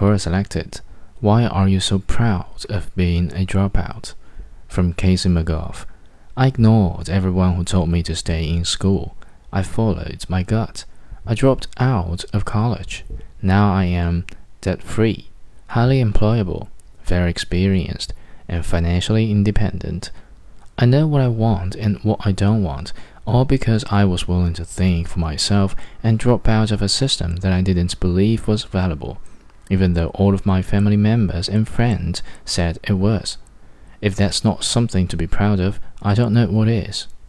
Quora selected. Why are you so proud of being a dropout? From Casey McGough. I ignored everyone who told me to stay in school. I followed my gut. I dropped out of college. Now I am debt free, highly employable, very experienced, and financially independent. I know what I want and what I don't want, all because I was willing to think for myself and drop out of a system that I didn't believe was valuable, even though all of my family members and friends said it was. If that's not something to be proud of, I don't know what is.